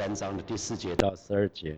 三章的第四节到十二节，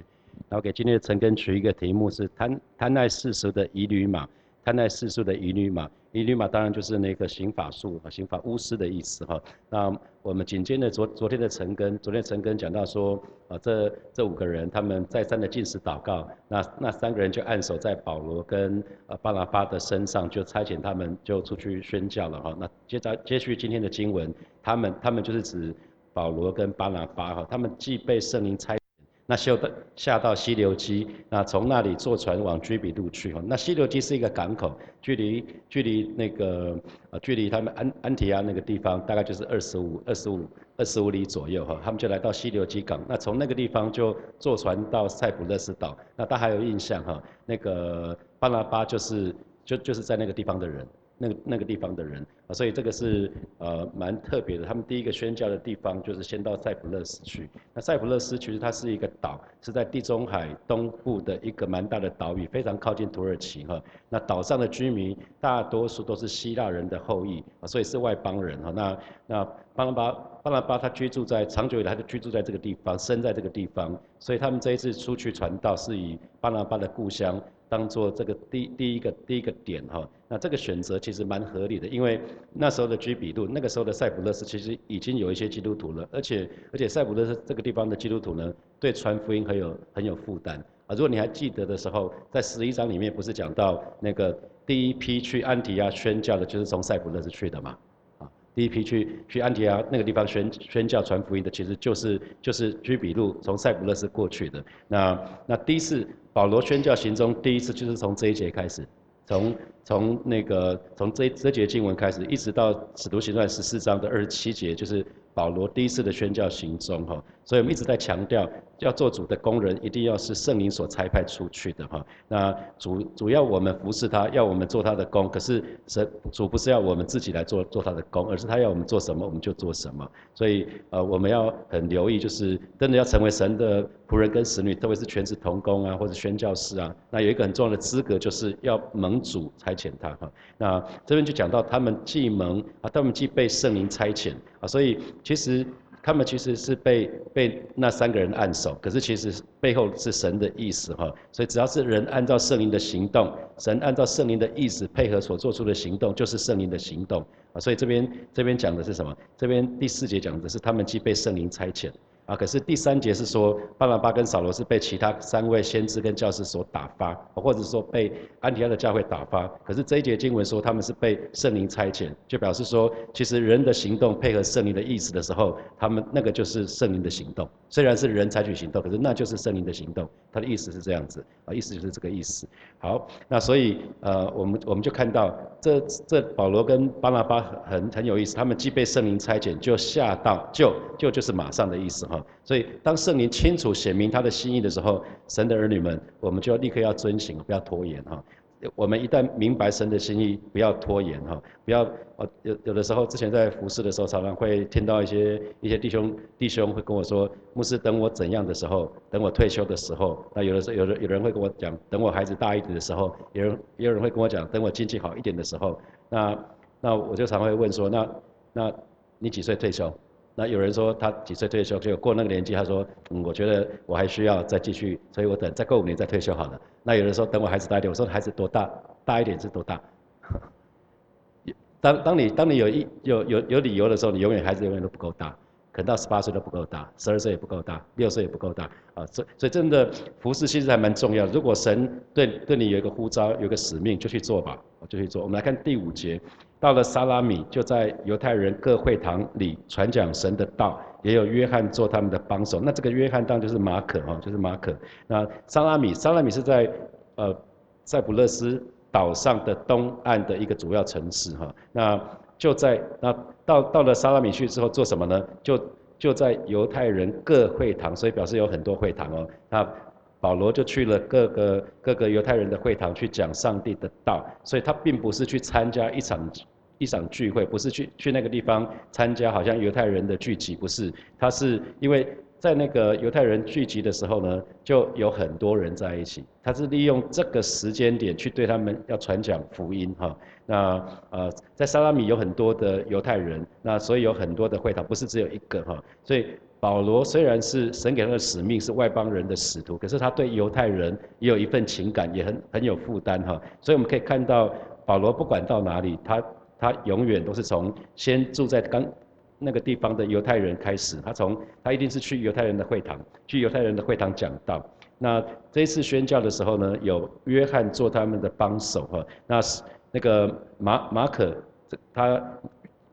然后给今天的陈根取一个题目是贪贪爱世俗的疑虑马，贪爱世俗的疑虑马，疑虑马当然就是那个刑法术和刑法巫师的意思哈。那我们紧接着昨昨天的陈根，昨天陈根讲到说，啊这这五个人他们再三的进食祷告，那那三个人就按手在保罗跟呃巴拿巴的身上，就差遣他们就出去宣教了哈。那接着接续今天的经文，他们他们就是指。保罗跟巴拿巴哈，他们既被圣灵差遣，那修到下到西流基，那从那里坐船往居比路去哈。那西流基是一个港口，距离距离那个呃距离他们安安提亚那个地方大概就是二十五二十五二十五里左右哈。他们就来到西流基港，那从那个地方就坐船到塞浦路斯岛。那大家还有印象哈？那个巴拿巴就是就就是在那个地方的人。那个那个地方的人，所以这个是呃蛮特别的。他们第一个宣教的地方就是先到塞浦路斯去。那塞浦路斯其实它是一个岛，是在地中海东部的一个蛮大的岛屿，非常靠近土耳其哈。那岛上的居民大多数都是希腊人的后裔，所以是外邦人哈。那那巴拿巴巴拿巴他居住在长久以来他就居住在这个地方，生在这个地方，所以他们这一次出去传道是以巴拿巴的故乡。当做这个第第一个第一个点哈，那这个选择其实蛮合理的，因为那时候的居比路，那个时候的塞浦路斯其实已经有一些基督徒了，而且而且塞浦路斯这个地方的基督徒呢，对传福音很有很有负担啊。如果你还记得的时候，在十一章里面不是讲到那个第一批去安提亚宣教的，就是从塞浦路斯去的嘛？啊，第一批去去安提亚那个地方宣宣教传福音的，其实就是就是居比路从塞浦路斯过去的。那那第一次。保罗宣教行中第一次就是从这一节开始，从从那个从这这节经文开始，一直到使徒行传十四章的二十七节，就是。保罗第一次的宣教行踪，哈，所以我们一直在强调，要做主的工人，一定要是圣灵所差派出去的，哈。那主主要我们服侍他，要我们做他的工，可是神主不是要我们自己来做做他的工，而是他要我们做什么，我们就做什么。所以呃，我们要很留意，就是真的要成为神的仆人跟使女，特别是全职同工啊，或者宣教士啊，那有一个很重要的资格，就是要蒙主差遣他，哈。那这边就讲到他们既蒙啊，他们既被圣灵差遣。啊，所以其实他们其实是被被那三个人按手，可是其实背后是神的意思哈。所以只要是人按照圣灵的行动，神按照圣灵的意思配合所做出的行动，就是圣灵的行动啊。所以这边这边讲的是什么？这边第四节讲的是他们既被圣灵差遣。啊，可是第三节是说，巴拿巴跟扫罗是被其他三位先知跟教师所打发，或者说被安提亚的教会打发。可是这一节经文说他们是被圣灵差遣，就表示说，其实人的行动配合圣灵的意思的时候，他们那个就是圣灵的行动。虽然是人采取行动，可是那就是圣灵的行动。他的意思是这样子，啊，意思就是这个意思。好，那所以呃，我们我们就看到这这保罗跟巴拿巴很很有意思，他们既被圣灵差遣，就下到就就就是马上的意思哈。所以，当圣灵清楚显明他的心意的时候，神的儿女们，我们就要立刻要遵行，不要拖延哈。我们一旦明白神的心意，不要拖延哈，不要呃有有的时候，之前在服侍的时候，常常会听到一些一些弟兄弟兄会跟我说，牧师等我怎样的时候，等我退休的时候，那有的时候有的有人会跟我讲，等我孩子大一点的时候，有人也有人会跟我讲，等我经济好一点的时候，那那我就常会问说，那那你几岁退休？那有人说他几岁退休，就过那个年纪，他说，嗯，我觉得我还需要再继续，所以我等再过五年再退休好了。那有人说等我孩子大一点，我说孩子多大？大一点是多大？当当你当你有一有有有理由的时候，你永远孩子永远都不够大，可能到十八岁都不够大，十二岁也不够大，六岁也不够大啊。所所以真的服侍其实还蛮重要的。如果神对对你有一个呼召，有个使命，就去做吧，就去做。我们来看第五节。到了萨拉米，就在犹太人各会堂里传讲神的道，也有约翰做他们的帮手。那这个约翰当就是马可哈，就是马可。那萨拉米，萨拉米是在呃塞浦勒斯岛上的东岸的一个主要城市哈。那就在那到到了萨拉米去之后做什么呢？就就在犹太人各会堂，所以表示有很多会堂哦。那保罗就去了各个各个犹太人的会堂去讲上帝的道，所以他并不是去参加一场。一场聚会不是去去那个地方参加，好像犹太人的聚集，不是，他是因为在那个犹太人聚集的时候呢，就有很多人在一起，他是利用这个时间点去对他们要传讲福音哈。那呃，在萨拉米有很多的犹太人，那所以有很多的会堂，不是只有一个哈，所以保罗虽然是神给他的使命是外邦人的使徒，可是他对犹太人也有一份情感，也很很有负担哈。所以我们可以看到保罗不管到哪里，他他永远都是从先住在刚那个地方的犹太人开始，他从他一定是去犹太人的会堂，去犹太人的会堂讲道。那这一次宣教的时候呢，有约翰做他们的帮手哈，那是那个马马可他。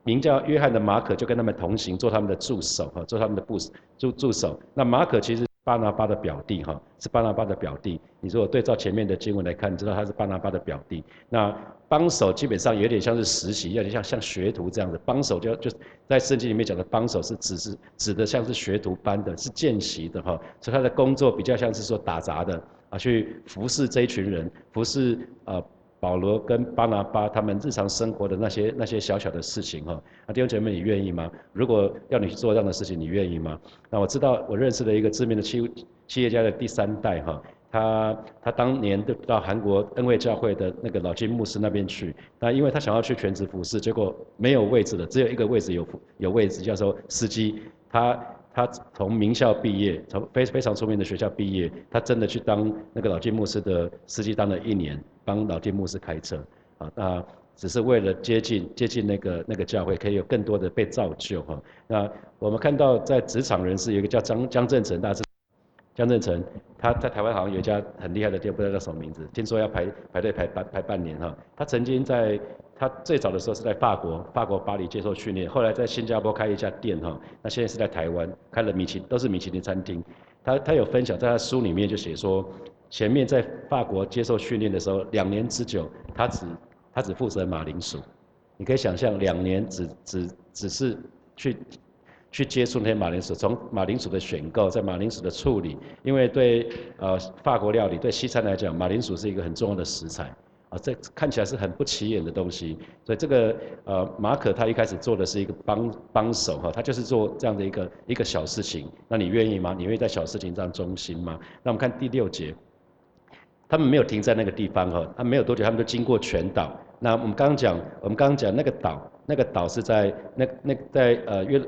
名叫约翰的马可就跟他们同行，做他们的助手哈，做他们的部助助手。那马可其实巴拿巴的表弟哈，是巴拿巴的表弟。你如果对照前面的经文来看，你知道他是巴拿巴的表弟。那帮手基本上有点像是实习，有点像像学徒这样的。帮手就就在圣经里面讲的帮手是指是指的像是学徒般的，是见习的哈。所以他的工作比较像是说打杂的啊，去服侍这一群人，服侍呃。保罗跟巴拿巴他们日常生活的那些那些小小的事情哈，那弟兄姐妹你愿意吗？如果要你去做这样的事情，你愿意吗？那我知道我认识的一个知名的企企业家的第三代哈，他他当年就到韩国恩惠教会的那个老金牧师那边去，那因为他想要去全职服侍，结果没有位置了，只有一个位置有有位置，叫做司机，他。他从名校毕业，从非非常出名的学校毕业，他真的去当那个老金牧师的司机，当了一年，帮老金牧师开车，啊，那只是为了接近接近那个那个教会，可以有更多的被造就哈。那我们看到在职场人士有一个叫张江正成大师，江正成他在台湾好像有一家很厉害的店，不知道叫什么名字，听说要排排队排半排半年哈。他曾经在。他最早的时候是在法国，法国巴黎接受训练，后来在新加坡开一家店哈，那现在是在台湾开了米其都是米其林餐厅。他他有分享，在他书里面就写说，前面在法国接受训练的时候，两年之久，他只他只负责马铃薯，你可以想象两年只只只是去去接触那些马铃薯，从马铃薯的选购，在马铃薯的处理，因为对呃法国料理对西餐来讲，马铃薯是一个很重要的食材。啊，这看起来是很不起眼的东西，所以这个呃马可他一开始做的是一个帮帮手哈，他就是做这样的一个一个小事情，那你愿意吗？你愿意在小事情上忠心吗？那我们看第六节，他们没有停在那个地方哈，他没有多久，他们就经过全岛。那我们刚刚讲，我们刚刚讲那个岛，那个岛是在那那在呃约。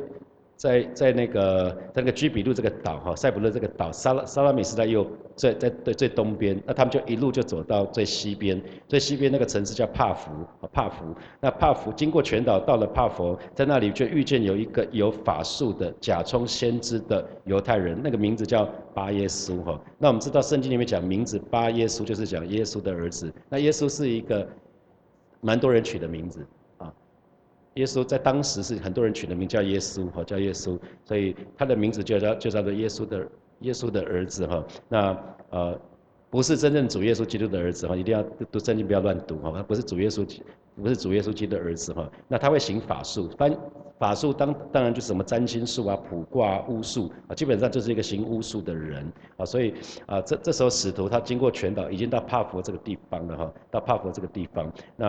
在在那个在那个居比路这个岛哈，塞浦勒这个岛，萨拉萨拉米是在右在在最最东边，那他们就一路就走到最西边，最西边那个城市叫帕福帕福，那帕福经过全岛到了帕福，在那里就遇见有一个有法术的假充先知的犹太人，那个名字叫巴耶稣哈。那我们知道圣经里面讲名字巴耶稣就是讲耶稣的儿子，那耶稣是一个蛮多人取的名字。耶稣在当时是很多人取的名叫耶稣哈，叫耶稣，所以他的名字就叫就叫做耶稣的耶稣的儿子哈。那呃不是真正主耶稣基督的儿子哈，一定要读圣经不要乱读哈，他不是主耶稣。不是主耶稣基督的儿子哈，那他会行法术，翻法术当当然就是什么占星术啊、卜卦、巫术啊，基本上就是一个行巫术的人啊，所以啊这这时候使徒他经过全岛，已经到帕佛这个地方了哈，到帕佛这个地方，那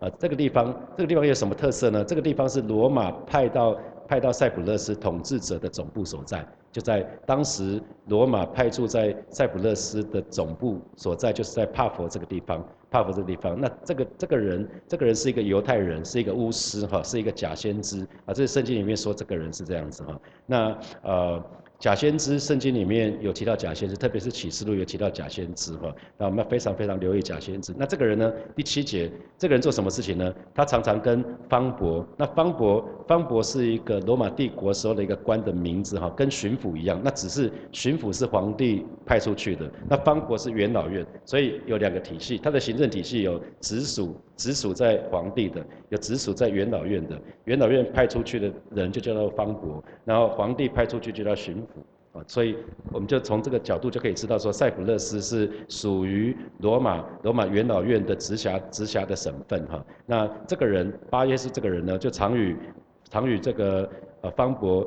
啊这个地方这个地方有什么特色呢？这个地方是罗马派到派到塞浦路斯统治者的总部所在，就在当时罗马派驻在塞浦路斯的总部所在，就是在帕佛这个地方。帕佛这个地方，那这个这个人，这个人是一个犹太人，是一个巫师哈，是一个假先知啊。这是圣经里面说这个人是这样子哈。那呃。假先知，圣经里面有提到假先知，特别是启示录有提到假先知哈。那我们要非常非常留意假先知。那这个人呢？第七节，这个人做什么事情呢？他常常跟方伯，那方伯，方伯是一个罗马帝国时候的一个官的名字哈，跟巡抚一样。那只是巡抚是皇帝派出去的，那方伯是元老院，所以有两个体系，他的行政体系有直属直属在皇帝的，有直属在元老院的。元老院派出去的人就叫做方伯，然后皇帝派出去就叫巡。所以我们就从这个角度就可以知道，说塞浦路斯是属于罗马罗马元老院的直辖直辖的省份哈。那这个人巴耶斯这个人呢，就常与常与这个呃方伯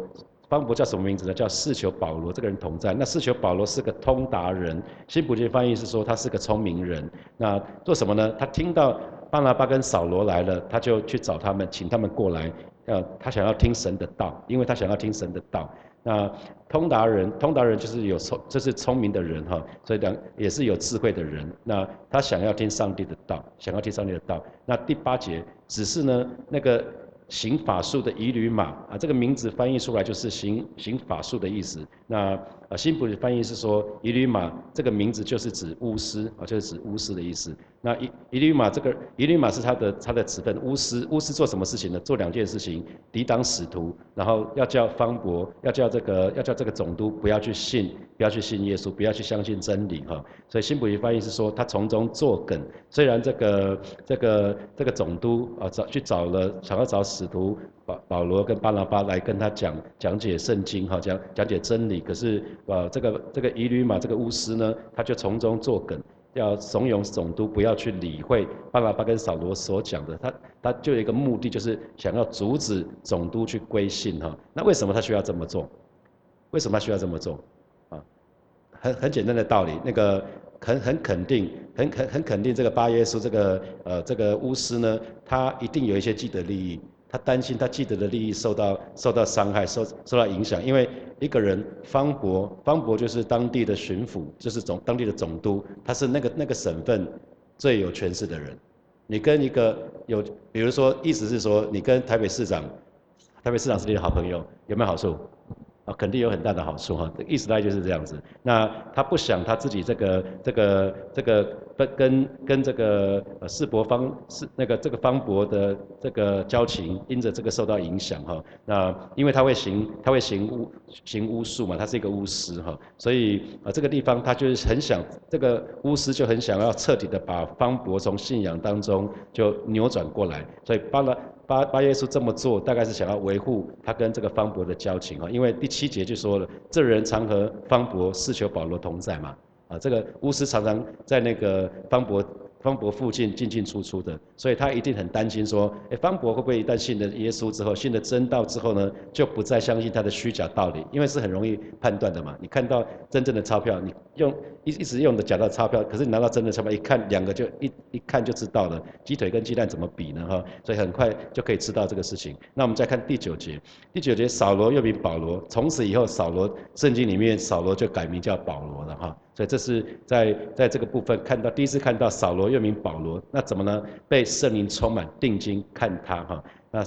方伯叫什么名字呢？叫四求保罗这个人同在。那四求保罗是个通达人，新普京翻译是说他是个聪明人。那做什么呢？他听到巴拿巴跟扫罗来了，他就去找他们，请他们过来。呃，他想要听神的道，因为他想要听神的道。那通达人，通达人就是有聪，这是聪明的人哈，所以两也是有智慧的人。那他想要听上帝的道，想要听上帝的道。那第八节，只是呢，那个行法术的以吕马啊，这个名字翻译出来就是行行法术的意思。那啊，新普的翻译是说以吕马这个名字就是指巫师啊，就是指巫师的意思。那以以吕马这个以吕马是他的他的子分，巫师巫师做什么事情呢？做两件事情，抵挡使徒，然后要叫方伯，要叫这个要叫这个总督不要去信，不要去信耶稣，不要去相信真理哈。所以新普的翻译是说他从中作梗，虽然这个这个这个总督啊找去找了想要找使徒保保罗跟巴拿巴来跟他讲讲解圣经哈，讲讲解真理，可是啊这个这个以吕马这个巫师呢，他就从中作梗。要怂恿总督不要去理会巴拿巴跟扫罗所讲的，他他就有一个目的，就是想要阻止总督去归信哈。那为什么他需要这么做？为什么他需要这么做？啊，很很简单的道理，那个很很肯定，很很很肯定这个巴耶稣这个呃这个巫师呢，他一定有一些既得利益。他担心他既得的利益受到受到伤害，受受到影响，因为一个人方伯，方伯就是当地的巡抚，就是总当地的总督，他是那个那个省份最有权势的人。你跟一个有，比如说，意思是说，你跟台北市长，台北市长是你的好朋友，有没有好处？啊，肯定有很大的好处哈，意思大概就是这样子。那他不想他自己这个这个这个跟跟跟这个世伯方是那个这个方伯的这个交情，因着这个受到影响哈。那因为他会行他会行巫行巫术嘛，他是一个巫师哈，所以啊这个地方他就是很想这个巫师就很想要彻底的把方伯从信仰当中就扭转过来，所以帮了。巴巴耶稣这么做，大概是想要维护他跟这个方伯的交情啊，因为第七节就说了，这人常和方伯四求保罗同在嘛，啊，这个巫师常常在那个方伯。方博附近进进出出的，所以他一定很担心说，哎，方博会不会一旦信了耶稣之后，信了真道之后呢，就不再相信他的虚假道理？因为是很容易判断的嘛。你看到真正的钞票，你用一一直用的假的钞票，可是你拿到真的钞票一看，两个就一一看就知道了，鸡腿跟鸡蛋怎么比呢？哈，所以很快就可以知道这个事情。那我们再看第九节，第九节扫罗又名保罗，从此以后扫罗圣经里面扫罗就改名叫保罗了哈。所以这是在在这个部分看到第一次看到扫罗又名保罗，那怎么呢？被圣灵充满定睛看他哈，那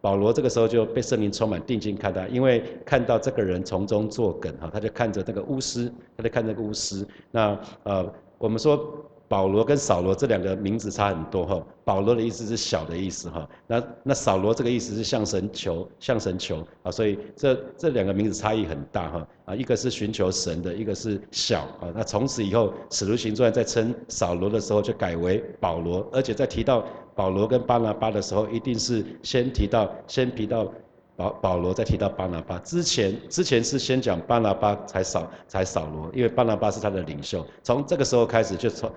保罗这个时候就被圣灵充满定睛看他，因为看到这个人从中作梗哈，他就看着那个巫师，他就看那个巫师。那呃，我们说。保罗跟扫罗这两个名字差很多哈，保罗的意思是小的意思哈，那那扫罗这个意思是向神求，向神求啊，所以这这两个名字差异很大哈，啊一个是寻求神的，一个是小啊，那从此以后使徒行传在称扫罗的时候就改为保罗，而且在提到保罗跟巴拿巴的时候，一定是先提到先提到。保保罗再提到巴拿巴之前，之前是先讲巴拿巴才扫才扫罗，因为巴拿巴是他的领袖。从这个时候开始就从。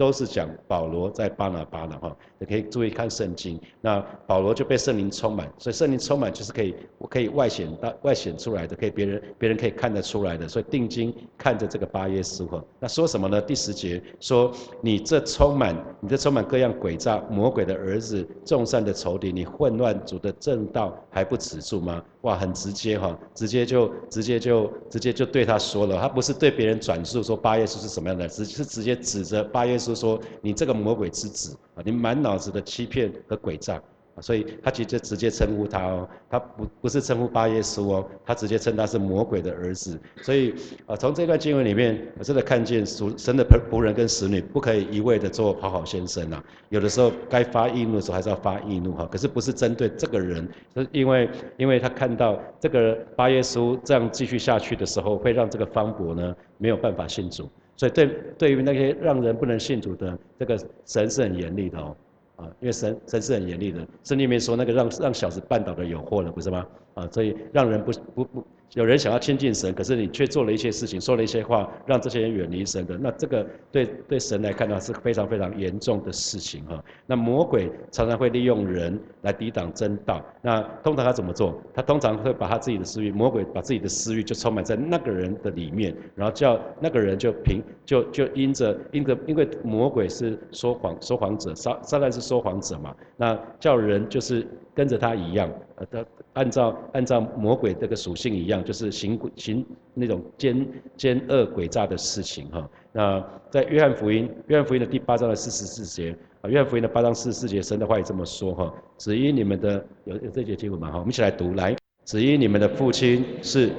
都是讲保罗在巴拿巴的哈，你可以注意看圣经。那保罗就被圣灵充满，所以圣灵充满就是可以我可以外显到外显出来的，可以别人别人可以看得出来的。所以定睛看着这个巴耶稣哈，那说什么呢？第十节说你这充满你这充满各样诡诈魔鬼的儿子，众善的仇敌，你混乱主的正道还不止住吗？哇，很直接哈，直接就直接就直接就对他说了，他不是对别人转述说八耶稣是什么样的，只是直接指着八耶稣说，你这个魔鬼之子啊，你满脑子的欺骗和诡诈。所以他其实直接称呼他哦，他不不是称呼巴耶稣哦，他直接称他是魔鬼的儿子。所以啊，从这段经文里面，我真的看见属神的仆人跟使女不可以一味的做好好先生啊，有的时候该发易怒的时候还是要发易怒哈。可是不是针对这个人，是因为因为他看到这个巴耶稣这样继续下去的时候，会让这个方伯呢没有办法信主。所以对对于那些让人不能信主的这个神是很严厉的哦。啊，因为神神是很严厉的，圣经里面说那个让让小子绊倒的有祸了，不是吗？啊，所以让人不不不。有人想要亲近神，可是你却做了一些事情，说了一些话，让这些人远离神的，那这个对对神来看呢是非常非常严重的事情哈。那魔鬼常常会利用人来抵挡真道，那通常他怎么做？他通常会把他自己的私欲，魔鬼把自己的私欲就充满在那个人的里面，然后叫那个人就凭就就因着因着，因为魔鬼是说谎说谎者，撒撒旦是说谎者嘛，那叫人就是跟着他一样，呃，他按照按照魔鬼这个属性一样。就是行行那种奸奸恶诡诈的事情哈。那在约翰福音，约翰福音的第八章的四十四节啊，约翰福音的八章四十四节，神的话也这么说哈，只因你们的有有这节经文吗？哈，我们一起来读来，只因你们的父亲是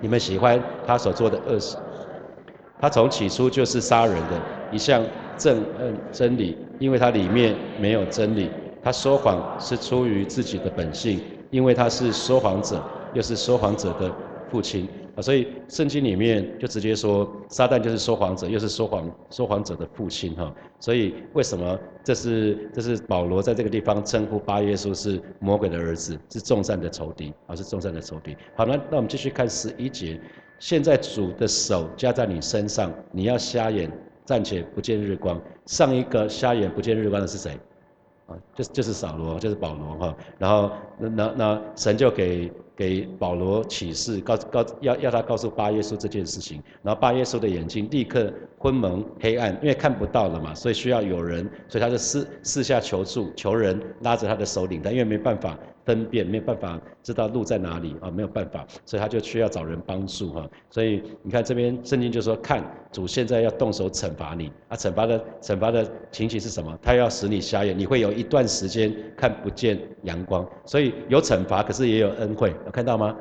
你们喜欢他所做的恶事，他从起初就是杀人的，一向憎恨真理，因为他里面没有真理。他说谎是出于自己的本性，因为他是说谎者，又是说谎者的父亲啊。所以圣经里面就直接说，撒旦就是说谎者，又是说谎说谎者的父亲哈。所以为什么这是这是保罗在这个地方称呼巴耶稣是魔鬼的儿子，是众善的仇敌啊，是众善的仇敌。好，那那我们继续看十一节，现在主的手加在你身上，你要瞎眼，暂且不见日光。上一个瞎眼不见日光的是谁？啊，就是就是扫罗，就是保罗哈，然后那那那神就给给保罗启示，告告要要他告诉巴耶稣这件事情，然后巴耶稣的眼睛立刻昏蒙黑暗，因为看不到了嘛，所以需要有人，所以他就私私下求助，求人拉着他的手领他，因为没办法。分辨没有办法知道路在哪里啊，没有办法，所以他就需要找人帮助哈。所以你看这边圣经就说，看主现在要动手惩罚你啊，惩罚的惩罚的情形是什么？他要使你瞎眼，你会有一段时间看不见阳光。所以有惩罚，可是也有恩惠，有看到吗？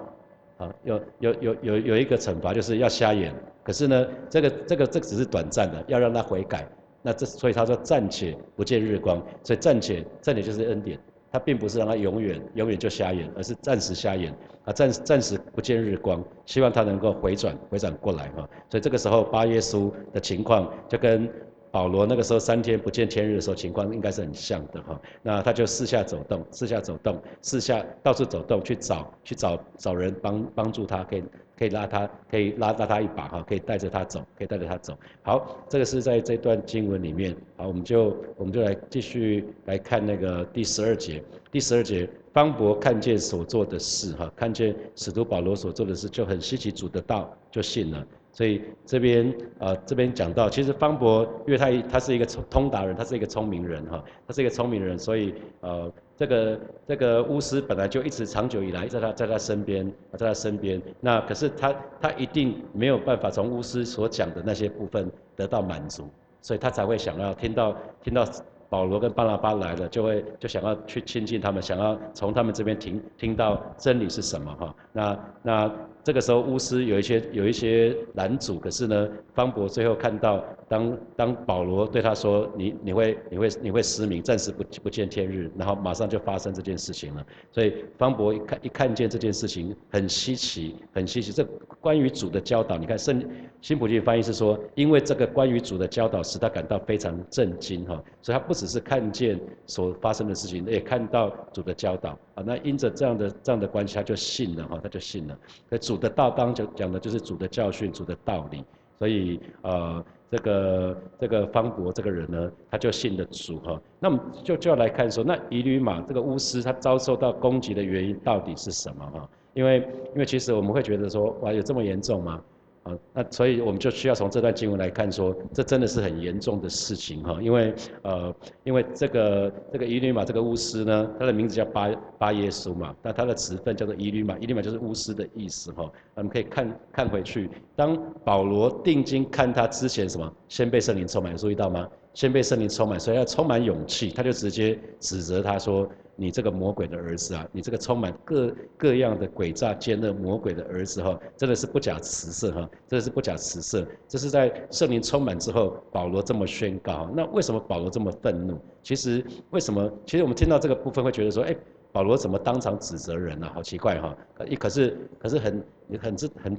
有有有有有一个惩罚就是要瞎眼，可是呢，这个这个这只是短暂的，要让他悔改。那这所以他说暂且不见日光，所以暂且暂且就是恩典。他并不是让他永远永远就瞎眼，而是暂时瞎眼啊，暂暂时不见日光，希望他能够回转回转过来哈。所以这个时候巴耶稣的情况就跟保罗那个时候三天不见天日的时候情况应该是很像的哈。那他就四下走动，四下走动，四下到处走动去找去找找人帮帮助他，可以。可以拉他，可以拉拉他一把哈，可以带着他走，可以带着他走。好，这个是在这段经文里面。好，我们就我们就来继续来看那个第十二节。第十二节，方伯看见所做的事哈，看见使徒保罗所做的事，就很稀奇主的道，就信了。所以这边呃这边讲到，其实方博因为他他是一个通通达人，他是一个聪明人哈，他是一个聪明人，所以呃。这个这个巫师本来就一直长久以来在他在他身边，在他身边。那可是他他一定没有办法从巫师所讲的那些部分得到满足，所以他才会想要听到听到保罗跟巴拉巴来了，就会就想要去亲近他们，想要从他们这边听听到真理是什么哈。那那。这个时候，巫师有一些有一些拦阻，可是呢，方伯最后看到，当当保罗对他说：“你你会你会你会失明，暂时不不见天日。”然后马上就发生这件事情了。所以方伯一看一看见这件事情很稀奇，很稀奇。这关于主的教导，你看圣新普金翻译是说，因为这个关于主的教导使他感到非常震惊哈，所以他不只是看见所发生的事情，也看到主的教导啊。那因着这样的这样的关系，他就信了哈，他就信了。主。主的道当就讲的就是主的教训，主的道理，所以呃，这个这个方博这个人呢，他就信的主哈。那么就就要来看说，那以吕马这个巫师他遭受到攻击的原因到底是什么哈？因为因为其实我们会觉得说，哇，有这么严重吗？啊，那所以我们就需要从这段经文来看，说这真的是很严重的事情哈，因为呃，因为这个这个伊律玛这个巫师呢，他的名字叫巴巴耶稣嘛，那他的词分叫做伊律玛，伊律玛就是巫师的意思哈。我们可以看看回去，当保罗定睛看他之前什么，先被圣灵充满，注意到吗？先被圣灵充满，所以要充满勇气，他就直接指责他说。你这个魔鬼的儿子啊，你这个充满各各样的诡诈奸恶魔鬼的儿子哈，真的是不假辞色哈，真的是不假辞色。这是在圣灵充满之后，保罗这么宣告。那为什么保罗这么愤怒？其实为什么？其实我们听到这个部分会觉得说，哎，保罗怎么当场指责人呢？好奇怪哈。可是可是很很很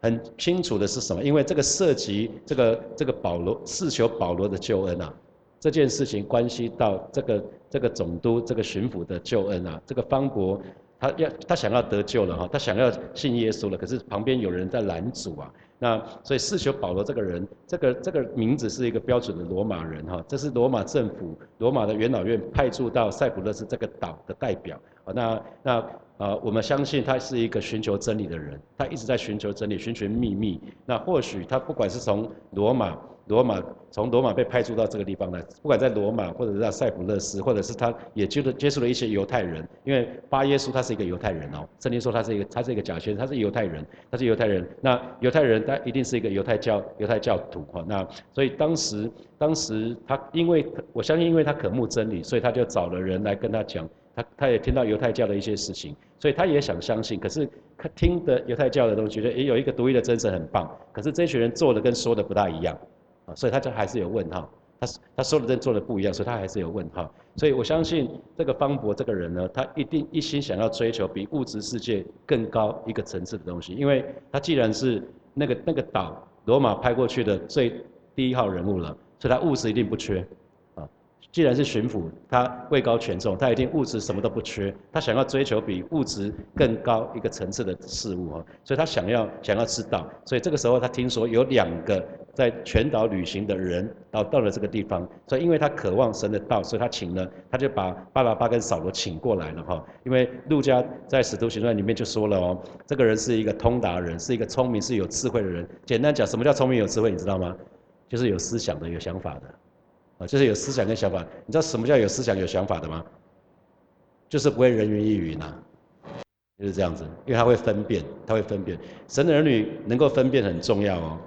很清楚的是什么？因为这个涉及这个这个保罗是求保罗的救恩啊。这件事情关系到这个这个总督这个巡抚的救恩啊，这个方伯他要他想要得救了哈，他想要信耶稣了，可是旁边有人在拦阻啊。那所以四求保罗这个人，这个这个名字是一个标准的罗马人哈，这是罗马政府罗马的元老院派驻到塞浦路斯这个岛的代表啊。那那啊，我们相信他是一个寻求真理的人，他一直在寻求真理，寻求秘密。那或许他不管是从罗马。罗马从罗马被派驻到这个地方来，不管在罗马或者是在塞浦路斯，或者是他也接了接触了一些犹太人，因为巴耶稣他是一个犹太人哦，圣经说他是一个他是一个假先，他是犹太人，他是犹太人。那犹太人他一定是一个犹太教犹太教徒哈。那所以当时当时他因为我相信因为他渴慕真理，所以他就找了人来跟他讲，他他也听到犹太教的一些事情，所以他也想相信，可是听的犹太教的东西，觉得也有一个独一的真神很棒，可是这群人做的跟说的不大一样。啊，所以他就还是有问号，他他说的跟做的不一样，所以他还是有问号。所以我相信这个方博这个人呢，他一定一心想要追求比物质世界更高一个层次的东西，因为他既然是那个那个岛罗马派过去的最第一号人物了，所以他物质一定不缺。既然是巡抚，他位高权重，他一定物质什么都不缺。他想要追求比物质更高一个层次的事物啊，所以他想要想要知道。所以这个时候他听说有两个在全岛旅行的人到到了这个地方，所以因为他渴望神的道，所以他请了，他就把巴拉巴跟扫罗请过来了哈。因为路加在使徒行传里面就说了哦，这个人是一个通达人，是一个聪明是有智慧的人。简单讲，什么叫聪明有智慧？你知道吗？就是有思想的，有想法的。就是有思想跟想法，你知道什么叫有思想有想法的吗？就是不会人云亦云呐，就是这样子，因为他会分辨，他会分辨。神的儿女能够分辨很重要哦，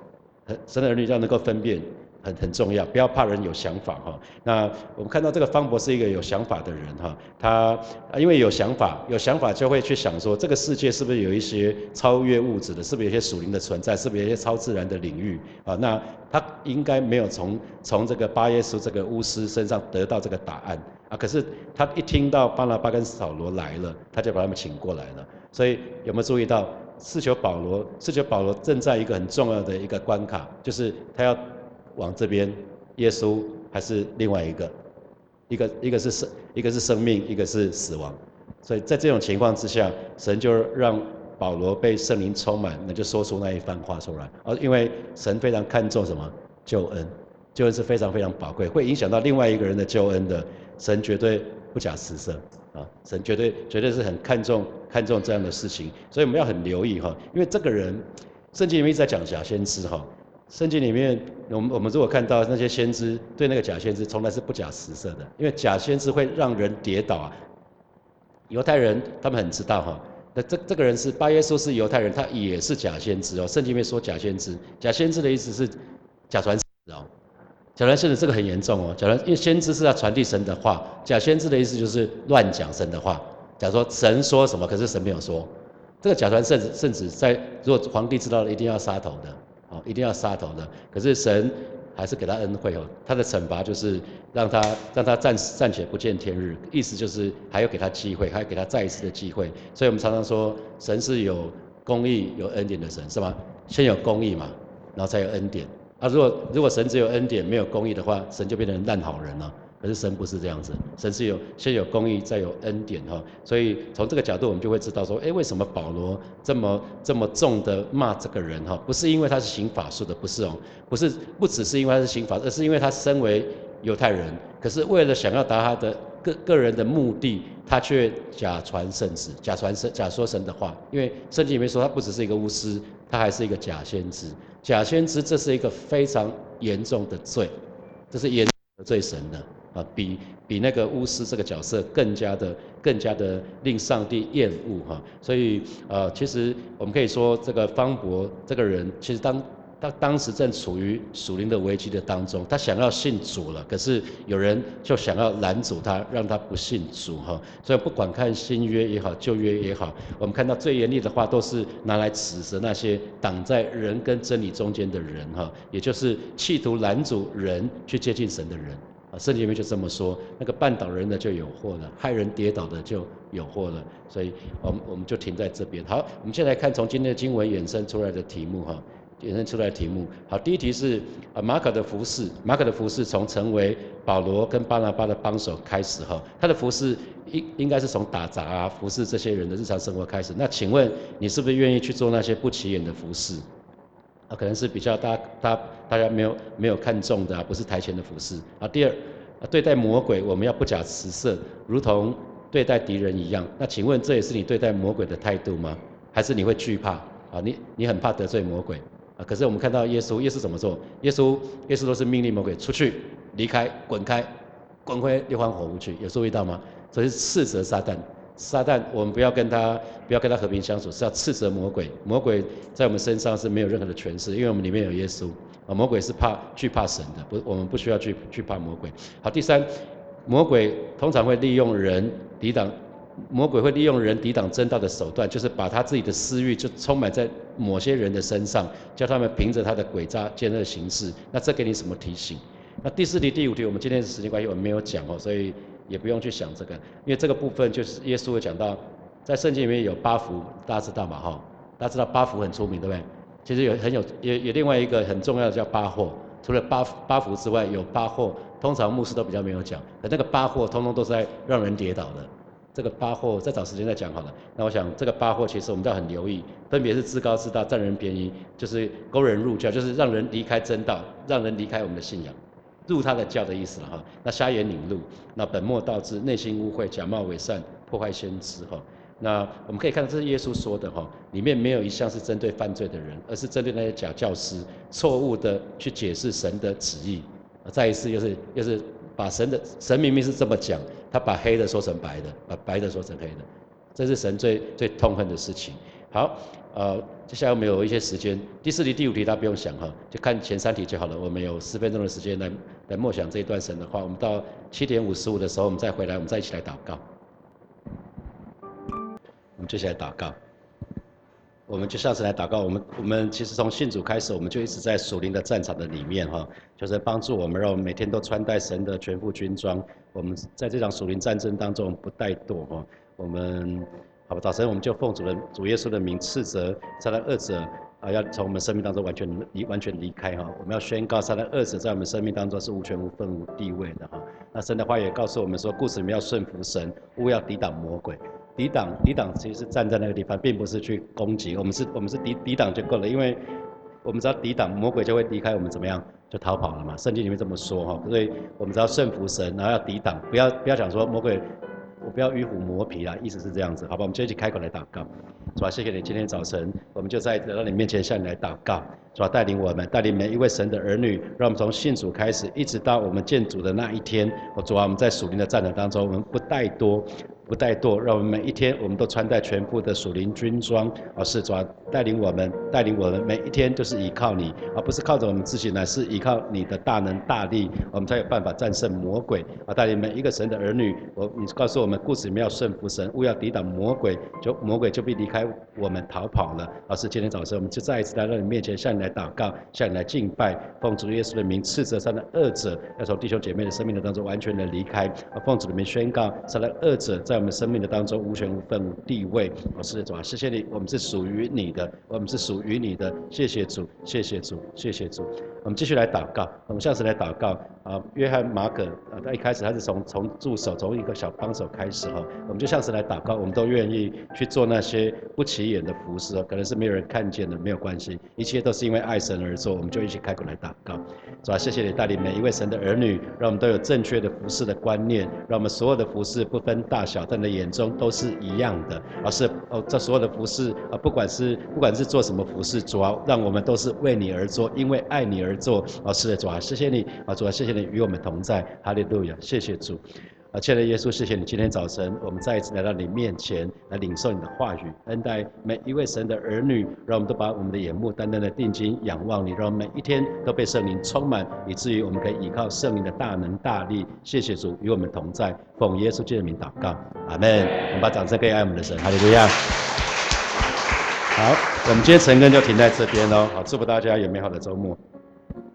神的儿女要能够分辨。很很重要，不要怕人有想法哈。那我们看到这个方博是一个有想法的人哈，他因为有想法，有想法就会去想说，这个世界是不是有一些超越物质的，是不是有些属灵的存在，是不是有些超自然的领域啊？那他应该没有从从这个巴耶稣这个巫师身上得到这个答案啊。可是他一听到巴拿巴跟扫罗来了，他就把他们请过来了。所以有没有注意到，是求保罗，是求保罗正在一个很重要的一个关卡，就是他要。往这边，耶稣还是另外一个，一个一个是生，一个是生命，一个是死亡。所以在这种情况之下，神就让保罗被圣灵充满，那就说出那一番话出来。而因为神非常看重什么救恩，救恩是非常非常宝贵，会影响到另外一个人的救恩的。神绝对不假辞色啊，神绝对绝对是很看重看重这样的事情。所以我们要很留意哈，因为这个人，圣经里面一直在讲假先知哈。圣经里面，我们我们如果看到那些先知对那个假先知，从来是不假实色的，因为假先知会让人跌倒啊。犹太人他们很知道哈，那这这个人是巴耶稣是犹太人，他也是假先知哦。圣经里面说假先知，假先知的意思是假传哦，假传是这个很严重哦。假传因为先知是要传递神的话，假先知的意思就是乱讲神的话，假说神说什么，可是神没有说，这个假传圣圣旨在如果皇帝知道了，一定要杀头的。一定要杀头的。可是神还是给他恩惠哦，他的惩罚就是让他让他暂暂且不见天日，意思就是还要给他机会，还要给他再一次的机会。所以我们常常说，神是有公义、有恩典的神，是吗？先有公义嘛，然后才有恩典。啊，如果如果神只有恩典没有公义的话，神就变成烂好人了。可是神不是这样子，神是有先有公义，再有恩典哈。所以从这个角度，我们就会知道说，哎，为什么保罗这么这么重的骂这个人哈？不是因为他是行法术的，不是哦，不是不只是因为他是行法，而是因为他身为犹太人，可是为了想要达他的个个人的目的，他却假传圣旨，假传神，假说神的话。因为圣经里面说，他不只是一个巫师，他还是一个假先知。假先知这是一个非常严重的罪，这是严得罪神的。啊，比比那个巫师这个角色更加的、更加的令上帝厌恶哈，所以呃，其实我们可以说，这个方伯这个人，其实当他当时正处于属灵的危机的当中，他想要信主了，可是有人就想要拦阻他，让他不信主哈。所以不管看新约也好，旧约也好，我们看到最严厉的话，都是拿来指责那些挡在人跟真理中间的人哈，也就是企图拦阻人去接近神的人。圣经里面就这么说，那个绊倒人的就有祸了，害人跌倒的就有祸了。所以，我们我们就停在这边。好，我们现在看从今天的经文衍生出来的题目哈，衍生出来的题目。好，第一题是啊，马可的服饰，马可的服饰从成为保罗跟巴拿巴的帮手开始哈，他的服饰应应该是从打杂啊，服侍这些人的日常生活开始。那请问你是不是愿意去做那些不起眼的服饰？啊，可能是比较大大大家没有没有看中的啊，不是台前的服饰啊。第二，对待魔鬼，我们要不假辞色，如同对待敌人一样。那请问这也是你对待魔鬼的态度吗？还是你会惧怕？啊，你你很怕得罪魔鬼啊？可是我们看到耶稣，耶稣怎么做？耶稣耶稣都是命令魔鬼出去，离开，滚开，滚回六方火湖去。有注意到吗？这是斥责撒旦。撒旦，我们不要跟他不要跟他和平相处，是要斥责魔鬼。魔鬼在我们身上是没有任何的权势，因为我们里面有耶稣。啊，魔鬼是怕惧怕神的，不，我们不需要惧惧怕魔鬼。好，第三，魔鬼通常会利用人抵挡，魔鬼会利用人抵挡真道的手段，就是把他自己的私欲就充满在某些人的身上，叫他们凭着他的诡诈奸恶行事。那这给你什么提醒？那第四题、第五题，我们今天时间关系我们没有讲哦，所以也不用去想这个，因为这个部分就是耶稣会讲到，在圣经里面有八福，大家知道嘛？哈，大家知道八福很出名，对不对？其实有很有也有另外一个很重要的叫八祸，除了八八福之外，有八祸，通常牧师都比较没有讲。可那个八祸通通都是在让人跌倒的。这个八祸再找时间再讲好了。那我想这个八祸其实我们都要很留意，分别是自高自大、占人便宜，就是勾人入教，就是让人离开真道，让人离开我们的信仰，入他的教的意思了哈。那瞎眼领路，那本末倒置，内心污秽，假冒伪善，破坏先知哈。那我们可以看到，这是耶稣说的哈，里面没有一项是针对犯罪的人，而是针对那些假教师，错误的去解释神的旨意。再一次，又是又是把神的神明明是这么讲，他把黑的说成白的，把白的说成黑的，这是神最最痛恨的事情。好，呃，接下来我们有一些时间，第四题、第五题大家不用想哈，就看前三题就好了。我们有十分钟的时间来来默想这一段神的话。我们到七点五十五的时候，我们再回来，我们再一起来祷告。我们接下来祷告，我们就下次来祷告。我们我们其实从信主开始，我们就一直在属灵的战场的里面哈，就是帮助我们，让我们每天都穿戴神的全副军装。我们在这场属灵战争当中不怠惰哈。我们好吧，早晨我们就奉主的主耶稣的名斥责撒旦恶者啊，要从我们生命当中完全离完全离开哈。我们要宣告撒旦恶者在我们生命当中是无权无份无地位的哈。那神的话也告诉我们说，故事里面要顺服神，勿要抵挡魔鬼。抵挡，抵挡其实是站在那个地方，并不是去攻击。我们是，我们是抵抵挡就够了，因为我们只要抵挡，魔鬼就会离开我们，怎么样就逃跑了嘛？圣经里面这么说哈，所以我们只要顺服神，然后要抵挡，不要不要讲说魔鬼，我不要迂虎磨皮啦，意思是这样子，好吧？我们就一起开口来祷告，是吧？谢谢你，今天早晨我们就在来到你面前向你来祷告，是吧？带领我们，带领每一位神的儿女，让我们从信主开始，一直到我们见主的那一天，我主啊，我们在属灵的战场当中，我们不怠多。不怠惰，让我们每一天我们都穿戴全部的属灵军装，而是主带领我们，带领我们每一天都是依靠你，而不是靠着我们自己，乃是依靠你的大能大力，我们才有办法战胜魔鬼。啊，带领每一个神的儿女，我你告诉我们，故事里面要顺服神，勿要抵挡魔鬼，就魔鬼就必离开我们逃跑了。而是今天早晨，我们就再一次来到你面前，向你来祷告，向你来敬拜，奉主耶稣的名，斥责上的恶者，要从弟兄姐妹的生命当中完全的离开。啊，奉主的名宣告，上的恶者在。在我们生命的当中，无权无份无地位。我是主啊，谢谢你，我们是属于你的，我们是属于你的。谢谢主，谢谢主，谢谢主。我们继续来祷告，我们下次来祷告。啊，约翰马可啊，他一开始他是从从助手，从一个小帮手开始哈。我们就像是来祷告，我们都愿意去做那些不起眼的服饰，可能是没有人看见的，没有关系，一切都是因为爱神而做。我们就一起开口来祷告，是吧？谢谢你带领每一位神的儿女，让我们都有正确的服饰的观念，让我们所有的服饰不分大小，在你的眼中都是一样的。而是哦，这所有的服饰啊，不管是不管是做什么服饰，主要让我们都是为你而做，因为爱你而做。老师的，主啊，谢谢你啊，主啊，谢谢你。与我们同在，哈利路亚！谢谢主，啊，亲爱的耶稣，谢谢你今天早晨，我们再一次来到你面前来领受你的话语，恩待每一位神的儿女，让我们都把我们的眼目单单的定睛仰望你，让我们每一天都被圣灵充满，以至于我们可以依靠圣灵的大能大力。谢谢主，与我们同在，奉耶稣基督的名祷告，阿门。我们把掌声给爱我们的神，哈利路亚。好，我们今天晨更就停在这边喽，好，祝福大家有美好的周末。